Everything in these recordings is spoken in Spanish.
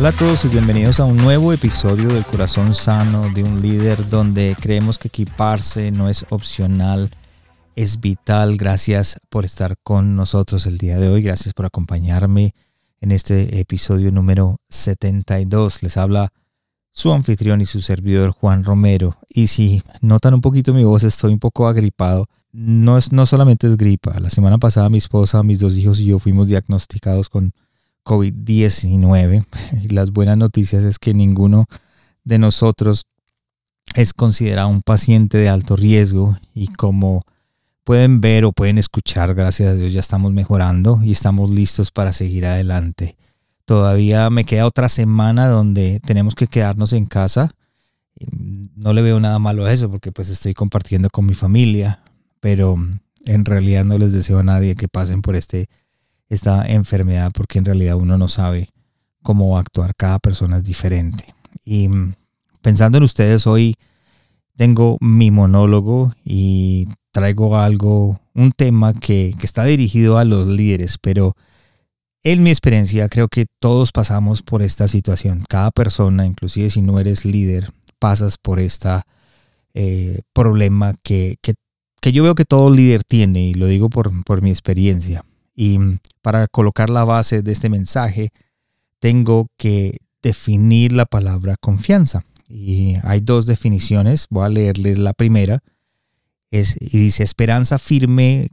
Hola a todos y bienvenidos a un nuevo episodio del Corazón Sano de un líder donde creemos que equiparse no es opcional, es vital. Gracias por estar con nosotros el día de hoy, gracias por acompañarme en este episodio número 72. Les habla su anfitrión y su servidor Juan Romero. Y si notan un poquito mi voz, estoy un poco agripado. No, es, no solamente es gripa. La semana pasada mi esposa, mis dos hijos y yo fuimos diagnosticados con COVID-19. Las buenas noticias es que ninguno de nosotros es considerado un paciente de alto riesgo y como pueden ver o pueden escuchar, gracias a Dios ya estamos mejorando y estamos listos para seguir adelante. Todavía me queda otra semana donde tenemos que quedarnos en casa. No le veo nada malo a eso porque pues estoy compartiendo con mi familia, pero en realidad no les deseo a nadie que pasen por este esta enfermedad porque en realidad uno no sabe cómo actuar, cada persona es diferente. Y mm, pensando en ustedes, hoy tengo mi monólogo y traigo algo, un tema que, que está dirigido a los líderes, pero en mi experiencia creo que todos pasamos por esta situación. Cada persona, inclusive si no eres líder, pasas por este problema que, que, que, yo veo que todo líder tiene y lo digo por, por mi experiencia. Y para colocar la base de este mensaje, tengo que definir la palabra confianza. Y hay dos definiciones. Voy a leerles la primera. Es, y dice, esperanza firme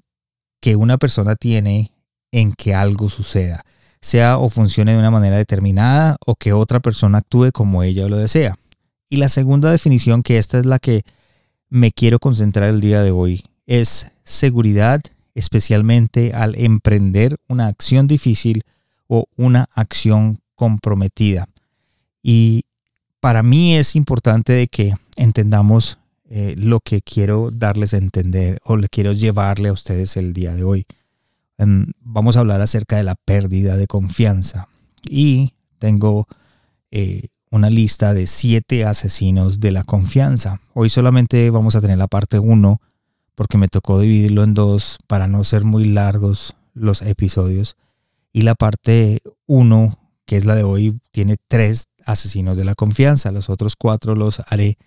que una persona tiene en que algo suceda, sea o funcione de una manera determinada o que otra persona actúe como ella lo desea. Y la segunda definición, que esta es la que me quiero concentrar el día de hoy, es seguridad especialmente al emprender una acción difícil o una acción comprometida. Y para mí es importante de que entendamos eh, lo que quiero darles a entender o le quiero llevarle a ustedes el día de hoy. Em, vamos a hablar acerca de la pérdida de confianza y tengo eh, una lista de siete asesinos de la confianza. Hoy solamente vamos a tener la parte 1 porque me tocó dividirlo en dos para no ser muy largos los episodios. Y la parte 1, que es la de hoy, tiene tres asesinos de la confianza. Los otros cuatro los haré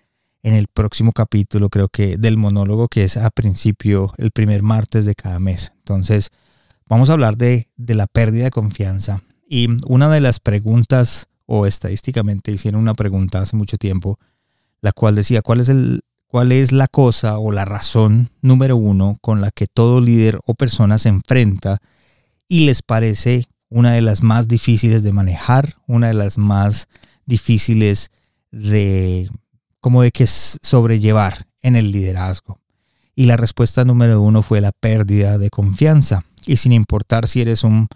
en el próximo capítulo, creo que del monólogo, que es a principio, el primer martes de cada mes. Entonces, vamos a hablar de, de la pérdida de confianza. Y una de las preguntas, o estadísticamente hicieron una pregunta hace mucho tiempo, la cual decía, ¿cuál es el cuál es la cosa o la razón número uno con la que todo líder o persona se enfrenta y les parece una de las más difíciles de manejar, una de las más difíciles de como de que sobrellevar en el liderazgo. Y la respuesta número uno fue la pérdida de confianza. Y sin importar si eres un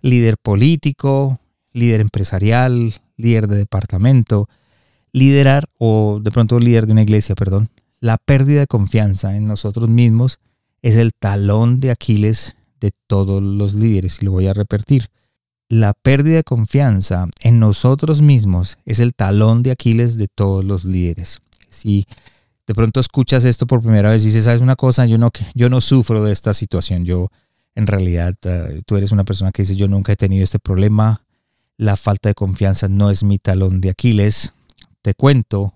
líder político, líder empresarial, líder de departamento, liderar o de pronto líder de una iglesia, perdón, la pérdida de confianza en nosotros mismos es el talón de Aquiles de todos los líderes, y lo voy a repetir. La pérdida de confianza en nosotros mismos es el talón de Aquiles de todos los líderes. Si de pronto escuchas esto por primera vez y dices, ¿sabes una cosa? Yo no, yo no sufro de esta situación. Yo, en realidad, eh, tú eres una persona que dice, yo nunca he tenido este problema. La falta de confianza no es mi talón de Aquiles. Te cuento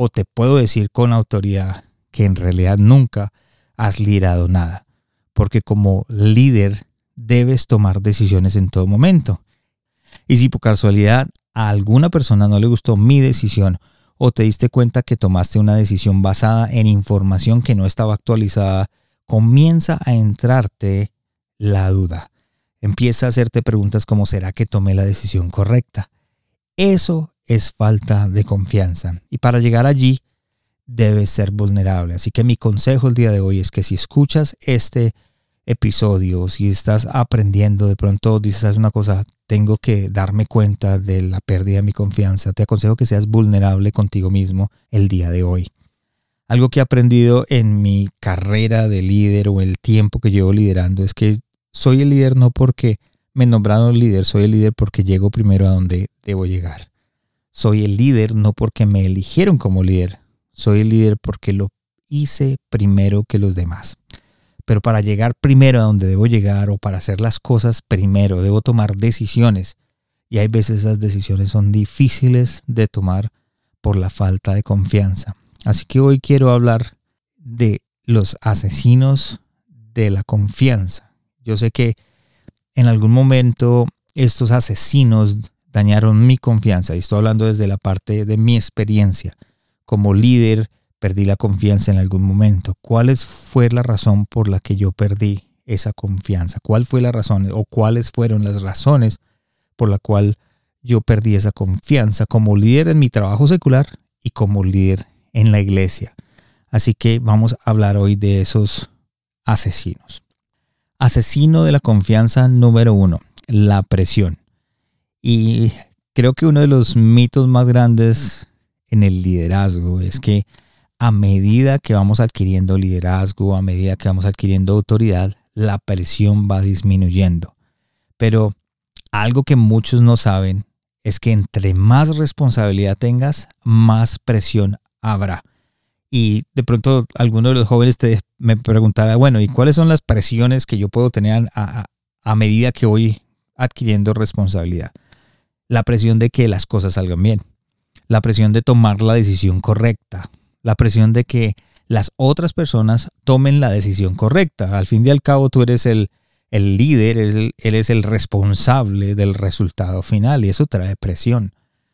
o te puedo decir con autoridad que en realidad nunca has liderado nada, porque como líder debes tomar decisiones en todo momento. Y si por casualidad a alguna persona no le gustó mi decisión o te diste cuenta que tomaste una decisión basada en información que no estaba actualizada, comienza a entrarte la duda. Empieza a hacerte preguntas como ¿será que tomé la decisión correcta? Eso es falta de confianza. Y para llegar allí, debes ser vulnerable. Así que mi consejo el día de hoy es que si escuchas este episodio, si estás aprendiendo, de pronto dices una cosa, tengo que darme cuenta de la pérdida de mi confianza, te aconsejo que seas vulnerable contigo mismo el día de hoy. Algo que he aprendido en mi carrera de líder o el tiempo que llevo liderando es que soy el líder no porque me nombraron líder, soy el líder porque llego primero a donde debo llegar. Soy el líder no porque me eligieron como líder, soy el líder porque lo hice primero que los demás. Pero para llegar primero a donde debo llegar o para hacer las cosas primero, debo tomar decisiones. Y hay veces esas decisiones son difíciles de tomar por la falta de confianza. Así que hoy quiero hablar de los asesinos de la confianza. Yo sé que en algún momento estos asesinos dañaron mi confianza y estoy hablando desde la parte de mi experiencia como líder perdí la confianza en algún momento. ¿Cuál fue la razón por la que yo perdí esa confianza? ¿Cuál fue la razón o cuáles fueron las razones por la cual yo perdí esa confianza como líder en mi trabajo secular y como líder en la iglesia? Así que vamos a hablar hoy de esos asesinos. Asesino de la confianza número uno, la presión. Y creo que uno de los mitos más grandes en el liderazgo es que a medida que vamos adquiriendo liderazgo, a medida que vamos adquiriendo autoridad, la presión va disminuyendo. Pero algo que muchos no saben es que entre más responsabilidad tengas, más presión habrá. Y de pronto alguno de los jóvenes te, me preguntará, bueno, ¿y cuáles son las presiones que yo puedo tener a, a medida que voy adquiriendo responsabilidad? La presión de que las cosas salgan bien, la presión de tomar la decisión correcta, la presión de que las otras personas tomen la decisión correcta. Al fin y al cabo tú eres el, el líder, eres el, el responsable del resultado final y eso trae presión.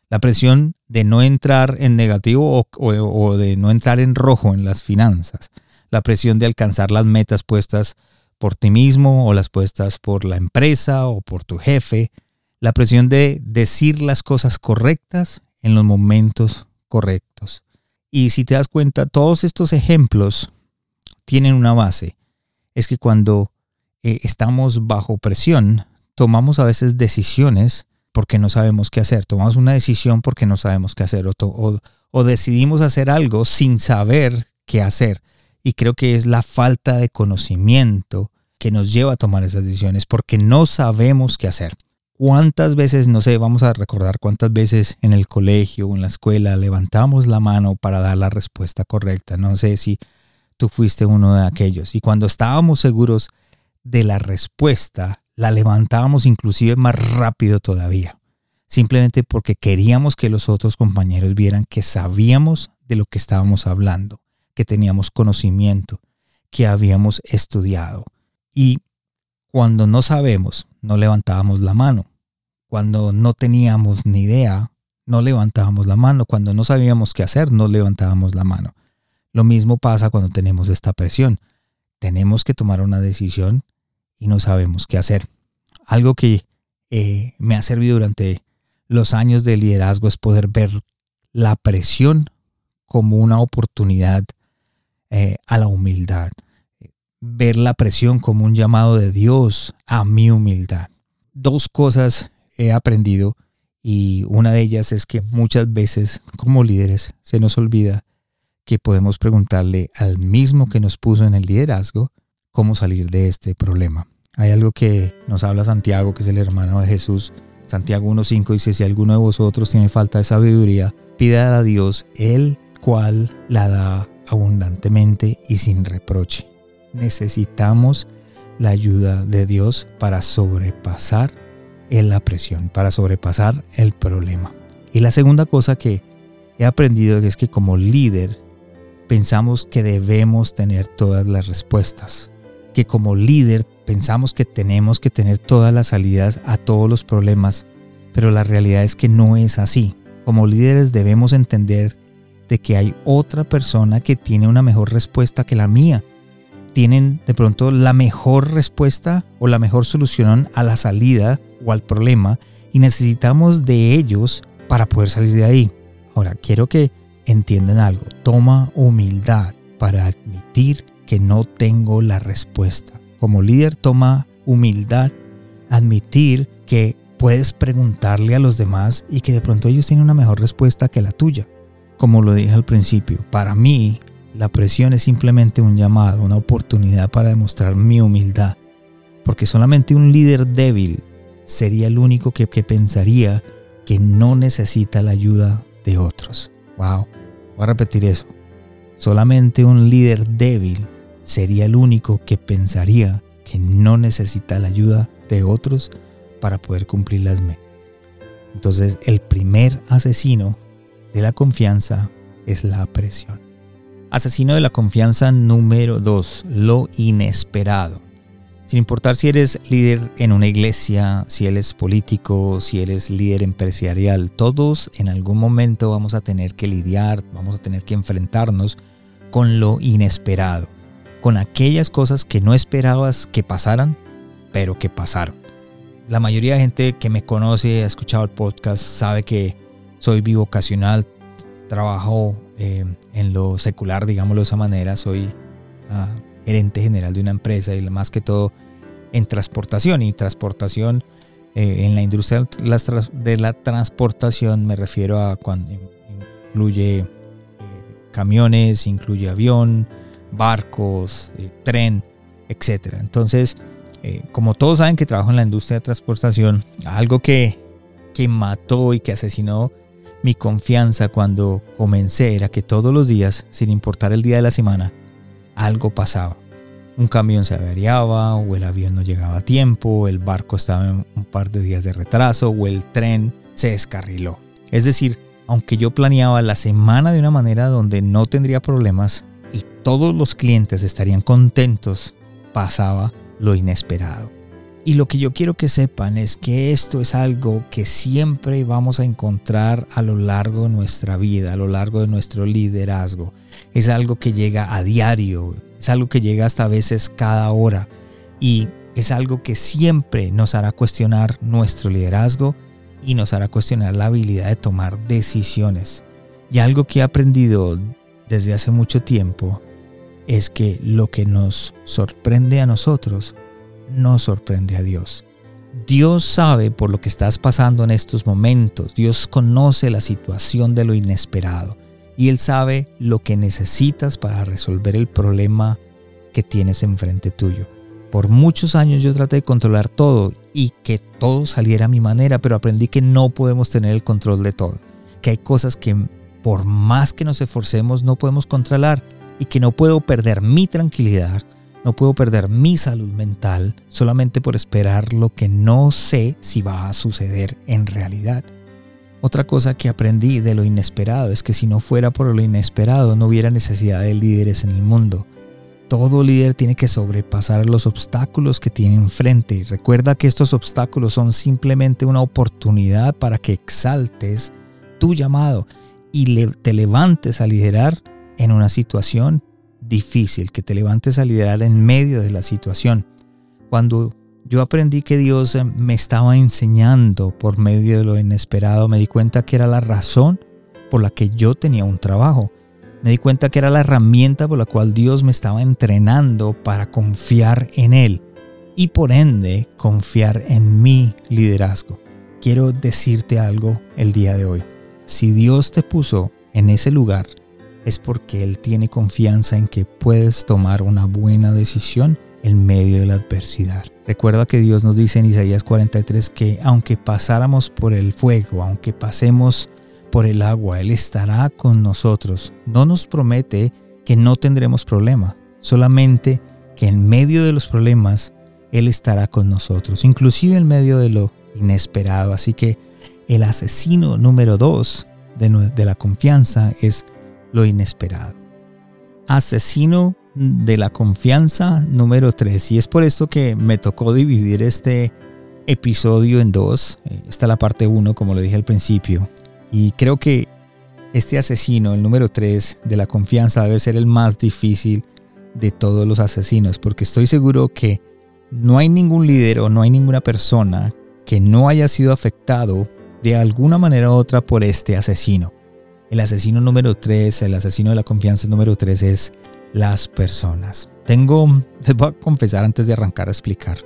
La presión de no entrar en negativo o, o, de no entrar en rojo en las finanzas. La presión de alcanzar las metas puestas por ti mismo o las puestas por la empresa o por tu jefe. La presión de decir las cosas correctas en los momentos correctos. Y si te das cuenta, todos estos ejemplos tienen una base. Es que cuando eh, estamos bajo presión, tomamos a veces decisiones porque no sabemos qué hacer. Tomamos una decisión porque no sabemos qué hacer. O, o decidimos hacer algo sin saber qué hacer. Y creo que es la falta de conocimiento que nos lleva a tomar esas decisiones porque no sabemos qué hacer. ¿Cuántas veces, no sé, vamos a recordar cuántas veces en el colegio o en la escuela levantamos la mano para dar la respuesta correcta? No sé si tú fuiste uno de aquellos. Y cuando estábamos seguros de la respuesta, la levantábamos inclusive más rápido todavía. Simplemente porque queríamos que los otros compañeros vieran que sabíamos de lo que estábamos hablando, que teníamos conocimiento, que habíamos estudiado. Y cuando no sabemos, no levantábamos la mano. Cuando no teníamos ni idea, no levantábamos la mano. Cuando no sabíamos qué hacer, no levantábamos la mano. Lo mismo pasa cuando tenemos esta presión. Tenemos que tomar una decisión y no sabemos qué hacer. Algo que eh, me ha servido durante los años de liderazgo es poder ver la presión como una oportunidad eh, a la humildad ver la presión como un llamado de Dios a mi humildad. Dos cosas he aprendido y una de ellas es que muchas veces como líderes se nos olvida que podemos preguntarle al mismo que nos puso en el liderazgo cómo salir de este problema. Hay algo que nos habla Santiago, que es el hermano de Jesús. Santiago 1.5 dice, si alguno de vosotros tiene falta de sabiduría, pida a Dios, el cual la da abundantemente y sin reproche necesitamos la ayuda de Dios para sobrepasar la presión, para sobrepasar el problema. Y la segunda cosa que he aprendido es que como líder pensamos que debemos tener todas las respuestas, que como líder pensamos que tenemos que tener todas las salidas a todos los problemas, pero la realidad es que no es así. Como líderes debemos entender de que hay otra persona que tiene una mejor respuesta que la mía tienen de pronto la mejor respuesta o la mejor solución a la salida o al problema y necesitamos de ellos para poder salir de ahí. Ahora, quiero que entiendan algo. Toma humildad para admitir que no tengo la respuesta. Como líder, toma humildad, admitir que puedes preguntarle a los demás y que de pronto ellos tienen una mejor respuesta que la tuya. Como lo dije al principio, para mí la presión es simplemente un llamado, una oportunidad para demostrar mi humildad. Porque solamente un líder débil sería el único que, pensaría que no necesita la ayuda de otros. Wow, voy a repetir eso. Solamente un líder débil sería el único que pensaría que no necesita la ayuda de otros para poder cumplir las metas. Entonces el primer asesino de la confianza es la presión. Asesino de la confianza número 2, lo inesperado. Sin importar si eres líder en una iglesia, si eres político, si eres líder empresarial, todos en algún momento vamos a tener que lidiar, vamos a tener que enfrentarnos con lo inesperado, con aquellas cosas que no esperabas que pasaran, pero que pasaron. La mayoría de gente que me conoce, ha escuchado el podcast, sabe que soy bivocacional, trabajo eh, en lo secular, digámoslo de esa manera, soy ah, gerente general de una empresa y más que todo en transportación y transportación eh, en la industria de la transportación me refiero a cuando incluye eh, camiones, incluye avión, barcos, tren, etc. Entonces, como todos saben que trabajo en la industria de transportación, algo que, que mató y que asesinó mi confianza cuando comencé era que todos los días, sin importar el día de la semana, algo pasaba. Un camión se averiaba, o el avión no llegaba a tiempo, el barco estaba en un par de días de retraso, o el tren se descarriló. Es decir, aunque yo planeaba la semana de una manera donde no tendría problemas y todos los clientes estarían contentos, pasaba lo inesperado. Y lo que yo quiero que sepan es que esto es algo que siempre vamos a encontrar a lo largo de nuestra vida, a lo largo de nuestro liderazgo. Es algo que llega a diario, es algo que llega hasta a veces cada hora y es algo que siempre nos hará cuestionar nuestro liderazgo y nos hará cuestionar la habilidad de tomar decisiones. Y algo que he aprendido desde hace mucho tiempo es que lo que nos sorprende a nosotros no sorprende a Dios. Dios sabe por lo que estás pasando en estos momentos. Dios conoce la situación de lo inesperado y Él sabe lo que necesitas para resolver el problema que tienes enfrente tuyo. Por muchos años yo traté de controlar todo y que todo saliera a mi manera, pero aprendí que no podemos tener el control de todo. Que hay cosas que por más que nos esforcemos no podemos controlar y que no puedo perder mi tranquilidad no puedo perder mi salud mental solamente por esperar lo que no sé si va a suceder en realidad. Otra cosa que aprendí de lo inesperado es que si no fuera por lo inesperado no hubiera necesidad de líderes en el mundo. Todo líder tiene que sobrepasar los obstáculos que tiene enfrente. Recuerda que estos obstáculos son simplemente una oportunidad para que exaltes tu llamado y te levantes a liderar en una situación difícil, que te levantes a liderar en medio de la situación. Cuando yo aprendí que Dios me estaba enseñando por medio de lo inesperado, me di cuenta que era la razón por la que yo tenía un trabajo. Me di cuenta que era la herramienta por la cual Dios me estaba entrenando para confiar en Él y por ende confiar en mi liderazgo. Quiero decirte algo el día de hoy. Si Dios te puso en ese lugar, es porque Él tiene confianza en que puedes tomar una buena decisión en medio de la adversidad. Recuerda que Dios nos dice en Isaías 43 que aunque pasáramos por el fuego, aunque pasemos por el agua, Él estará con nosotros. No nos promete que no tendremos problema, solamente que en medio de los problemas Él estará con nosotros, inclusive en medio de lo inesperado. Así que el asesino número dos de, de la confianza es lo inesperado. Asesino de la confianza número 3. Y es por esto que me tocó dividir este episodio en dos. Eh, está la parte 1, como lo dije al principio. Y creo que este asesino, el número 3 de la confianza, debe ser el más difícil de todos los asesinos, porque estoy seguro que no hay ningún líder o no hay ninguna persona que no haya sido afectado de alguna manera u otra por este asesino. El asesino número 3, el asesino de la confianza número 3 es las personas. Tengo, les voy a confesar antes de arrancar a explicar,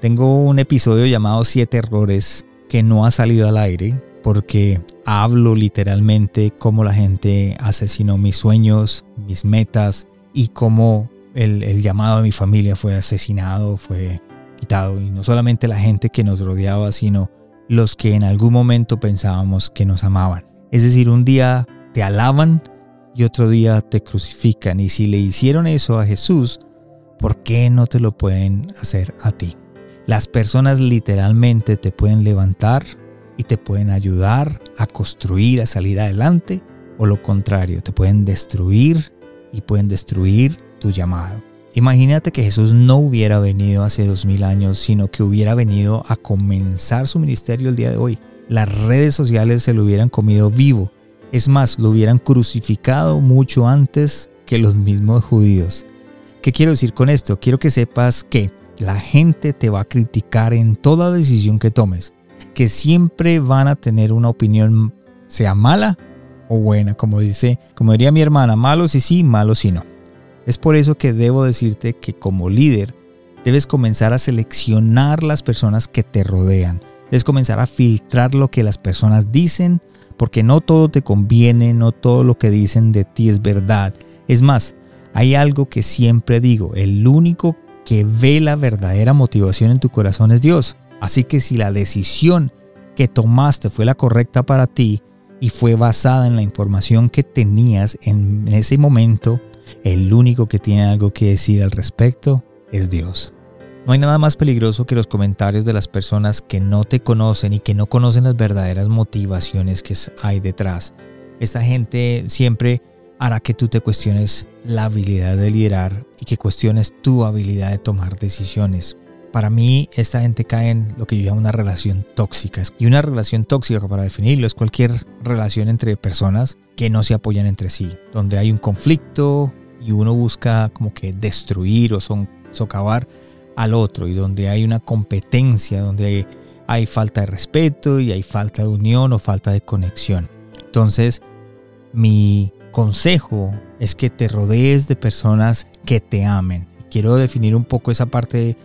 tengo un episodio llamado 7 errores que no ha salido al aire porque hablo literalmente cómo la gente asesinó mis sueños, mis metas y cómo el, el, llamado de mi familia fue asesinado, fue quitado. Y no solamente la gente que nos rodeaba, sino los que en algún momento pensábamos que nos amaban. Es decir, un día te alaban y otro día te crucifican. Y si le hicieron eso a Jesús, ¿por qué no te lo pueden hacer a ti? Las personas literalmente te pueden levantar y te pueden ayudar a construir, a salir adelante, o lo contrario, te pueden destruir y pueden destruir tu llamado. Imagínate que Jesús no hubiera venido hace dos mil años, sino que hubiera venido a comenzar su ministerio el día de hoy. Las redes sociales se lo hubieran comido vivo. Es más, lo hubieran crucificado mucho antes que los mismos judíos. ¿Qué quiero decir con esto? Quiero que sepas que la gente te va a criticar en toda decisión que tomes, que siempre van a tener una opinión, sea mala o buena, como dice, como diría mi hermana, malo si sí, malo si no. Es por eso que debo decirte que como líder debes comenzar a seleccionar las personas que te rodean. Debes comenzar a filtrar lo que las personas dicen, porque no todo te conviene, no todo lo que dicen de ti es verdad. Es más, hay algo que siempre digo, el único que ve la verdadera motivación en tu corazón es Dios. Así que si la decisión que tomaste fue la correcta para ti y fue basada en la información que tenías en ese momento, el único que tiene algo que decir al respecto es Dios. No hay nada más peligroso que los comentarios de las personas que no te conocen y que no conocen las verdaderas motivaciones que hay detrás. Esta gente siempre hará que tú te cuestiones la habilidad de liderar y que cuestiones tu habilidad de tomar decisiones. Para mí, esta gente cae en lo que yo llamo una relación tóxica. Y una relación tóxica, para definirlo, es cualquier relación entre personas que no se apoyan entre sí, donde hay un conflicto, y uno busca como que destruir o socavar al otro y donde hay una competencia, donde hay, falta de respeto y hay falta de unión o falta de conexión. Entonces, mi consejo es que te rodees de personas que te amen. Quiero definir un poco esa parte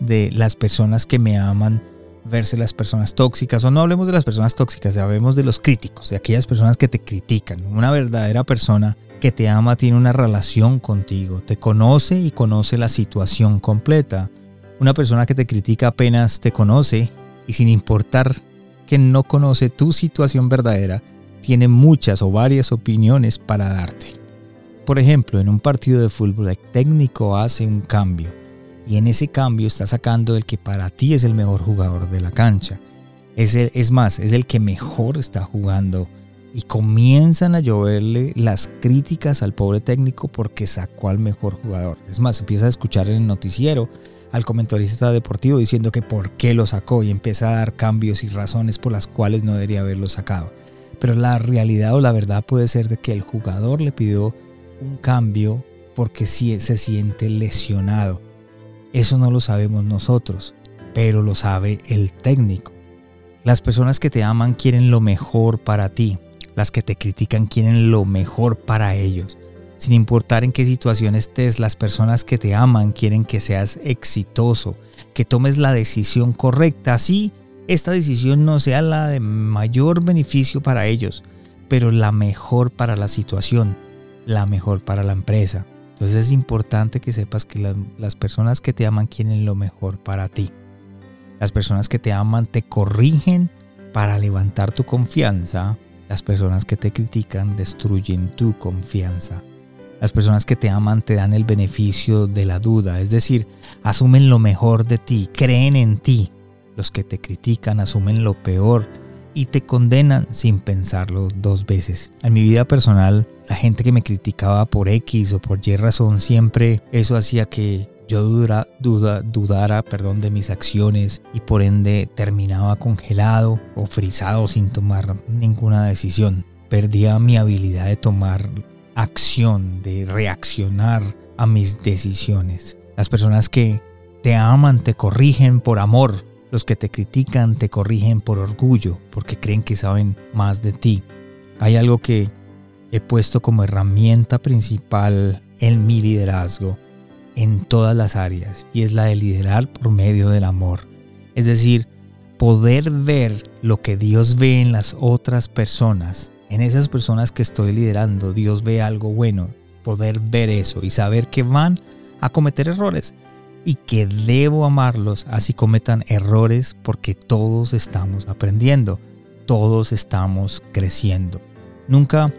de, las personas que me aman verse las personas tóxicas, o no hablemos de las personas tóxicas, hablemos de los críticos, de aquellas personas que te critican. Una verdadera persona que te ama tiene una relación contigo, te conoce y conoce la situación completa. Una persona que te critica apenas te conoce y sin importar que no conoce tu situación verdadera, tiene muchas o varias opiniones para darte. Por ejemplo, en un partido de fútbol el técnico hace un cambio y en ese cambio está sacando el que para ti es el mejor jugador de la cancha. Es, es más, es el que mejor está jugando y comienzan a lloverle las críticas al pobre técnico porque sacó al mejor jugador. Es más, empieza a escuchar en el noticiero al comentarista deportivo diciendo que por qué lo sacó y empieza a dar cambios y razones por las cuales no debería haberlo sacado. Pero la realidad o la verdad puede ser de que el jugador le pidió un cambio porque sí se siente lesionado. Eso no lo sabemos nosotros, pero lo sabe el técnico. Las personas que te aman quieren lo mejor para ti, las que te critican quieren lo mejor para ellos. Sin importar en qué situación estés, las personas que te aman quieren que seas exitoso, que tomes la decisión correcta. Así, esta decisión no sea la de mayor beneficio para ellos, pero la mejor para la situación, la mejor para la empresa. Entonces es importante que sepas que las, las personas que te aman quieren lo mejor para ti. Las personas que te aman te corrigen para levantar tu confianza las personas que te critican destruyen tu confianza. Las personas que te aman te dan el beneficio de la duda, es decir, asumen lo mejor de ti, creen en ti. Los que te critican asumen lo peor y te condenan sin pensarlo dos veces. En mi vida personal, la gente que me criticaba por X o por Y razón, siempre eso hacía que yo dudara, duda, dudara perdón, de mis acciones y por ende terminaba congelado o frisado sin tomar ninguna decisión. Perdía mi habilidad de tomar acción, de reaccionar a mis decisiones. Las personas que te aman te corrigen por amor. Los que te critican te corrigen por orgullo, porque creen que saben más de ti. Hay algo que he puesto como herramienta principal en mi liderazgo en todas las áreas y es la de liderar por medio del amor. Es decir, poder ver lo que Dios ve en las otras personas, en esas personas que estoy liderando, Dios ve algo bueno, poder ver eso y saber que van a cometer errores y que debo amarlos así cometan errores porque todos estamos aprendiendo, todos estamos creciendo. Nunca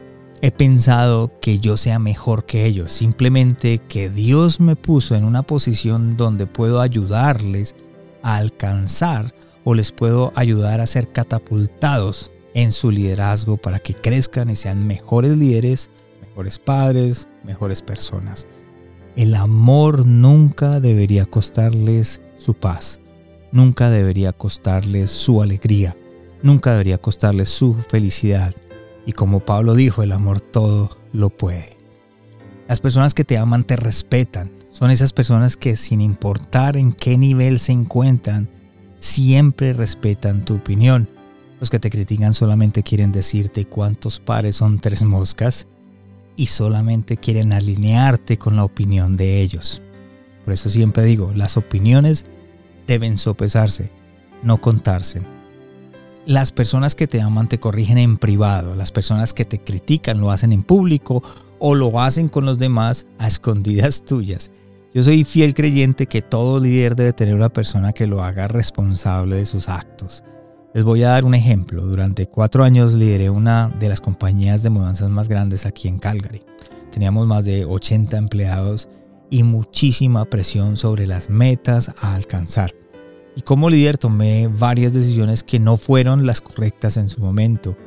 he pensado que yo sea mejor que ellos, simplemente que Dios me puso en una posición donde puedo ayudarles a alcanzar o les puedo ayudar a ser catapultados en su liderazgo para que crezcan y sean mejores líderes, mejores padres, mejores personas. El amor nunca debería costarles su paz, nunca debería costarles su alegría, nunca debería costarles su felicidad. Y como Pablo dijo, el amor todo lo puede. Las personas que te aman te respetan. Son esas personas que sin importar en qué nivel se encuentran, siempre respetan tu opinión. Los que te critican solamente quieren decirte cuántos pares son tres moscas y solamente quieren alinearte con la opinión de ellos. Por eso siempre digo, las opiniones deben sopesarse, no contarse. Las personas que te aman te corrigen en privado, las personas que te critican lo hacen en público o lo hacen con los demás a escondidas tuyas. Yo soy fiel creyente que todo líder debe tener una persona que lo haga responsable de sus actos. Les voy a dar un ejemplo. Durante cuatro años lideré una de las compañías de mudanzas más grandes aquí en Calgary. Teníamos más de 80 empleados y muchísima presión sobre las metas a alcanzar. Y como líder tomé varias decisiones que no fueron las correctas en su momento,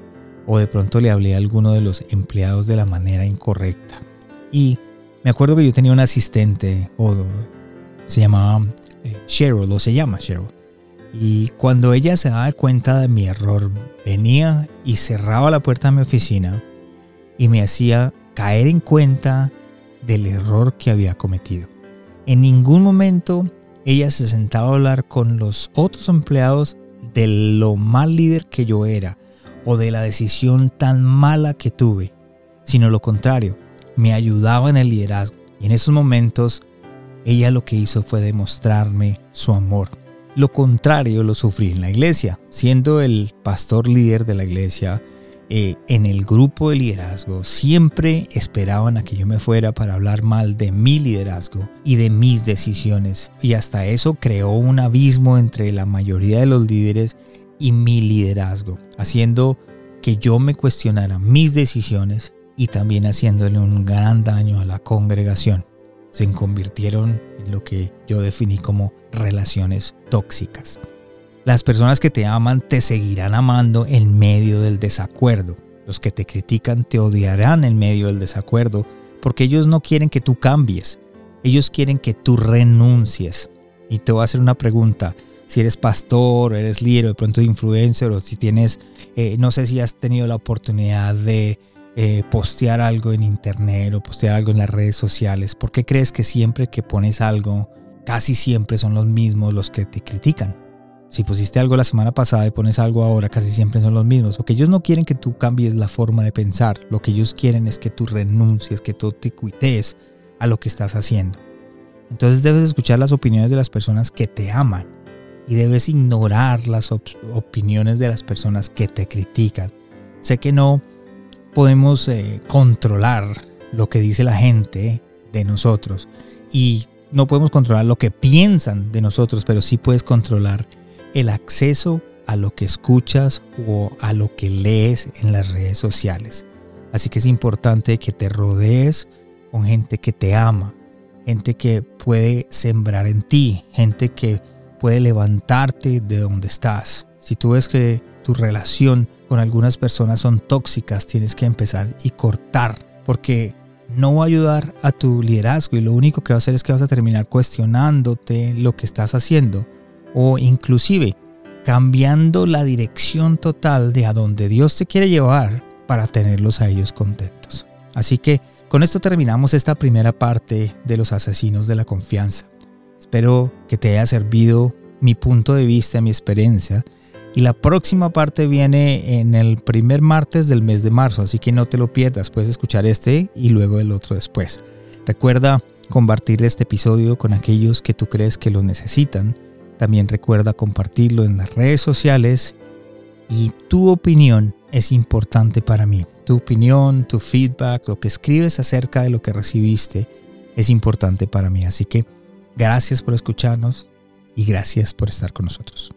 o de pronto le hablé a alguno de los empleados de la manera incorrecta. Y me acuerdo que yo tenía un asistente, o se llamaba eh, Cheryl, o se llama Cheryl. Y cuando ella se daba cuenta de mi error, venía y cerraba la puerta de mi oficina y me hacía caer en cuenta del error que había cometido. En ningún momento ella se sentaba a hablar con los otros empleados de lo mal líder que yo era o de la decisión tan mala que tuve, sino lo contrario, me ayudaba en el liderazgo. Y en esos momentos ella lo que hizo fue demostrarme su amor lo contrario lo sufrí en la iglesia, siendo el pastor líder de la iglesia. Eh, en el grupo de liderazgo siempre esperaban a que yo me fuera para hablar mal de mi liderazgo y de mis decisiones. Y hasta eso creó un abismo entre la mayoría de los líderes y mi liderazgo, haciendo que yo me cuestionara mis decisiones y también haciéndole un gran daño a la congregación. Se convirtieron en lo que yo definí como relaciones tóxicas. Las personas que te aman te seguirán amando en medio del desacuerdo. Los que te critican te odiarán en medio del desacuerdo porque ellos no quieren que tú cambies. Ellos quieren que tú renuncies. Y te voy a hacer una pregunta. Si eres pastor, eres líder, o de pronto influencer, o si tienes, eh, no sé si has tenido la oportunidad de eh, postear algo en internet o postear algo en las redes sociales. ¿Por qué crees que siempre que pones algo casi siempre son los mismos los que te critican. Si pusiste algo la semana pasada y pones algo ahora, casi siempre son los mismos. Porque ellos no quieren que tú cambies la forma de pensar. Lo que ellos quieren es que tú renuncies, que tú te cuites a lo que estás haciendo. Entonces debes escuchar las opiniones de las personas que te aman y debes ignorar las opiniones de las personas que te critican. Sé que no podemos eh, controlar lo que dice la gente de nosotros y no podemos controlar lo que piensan de nosotros, pero sí puedes controlar el acceso a lo que escuchas o a lo que lees en las redes sociales. Así que es importante que te rodees con gente que te ama, gente que puede sembrar en ti, gente que puede levantarte de donde estás. Si tú ves que tu relación con algunas personas son tóxicas, tienes que empezar y cortar, porque no va a ayudar a tu liderazgo y lo único que va a hacer es que vas a terminar cuestionándote lo que estás haciendo o inclusive cambiando la dirección total de a donde Dios te quiere llevar para tenerlos a ellos contentos. Así que con esto terminamos esta primera parte de los asesinos de la confianza. Espero que te haya servido mi punto de vista, mi experiencia y la próxima parte viene en el primer martes del mes de marzo, así que no te lo pierdas, puedes escuchar este y luego el otro después. Recuerda compartir este episodio con aquellos que tú crees que lo necesitan También recuerda compartirlo en las redes sociales y tu opinión es importante para mí. Tu opinión, tu feedback, lo que escribes acerca de lo que recibiste es importante para mí. Así que gracias por escucharnos y gracias por estar con nosotros.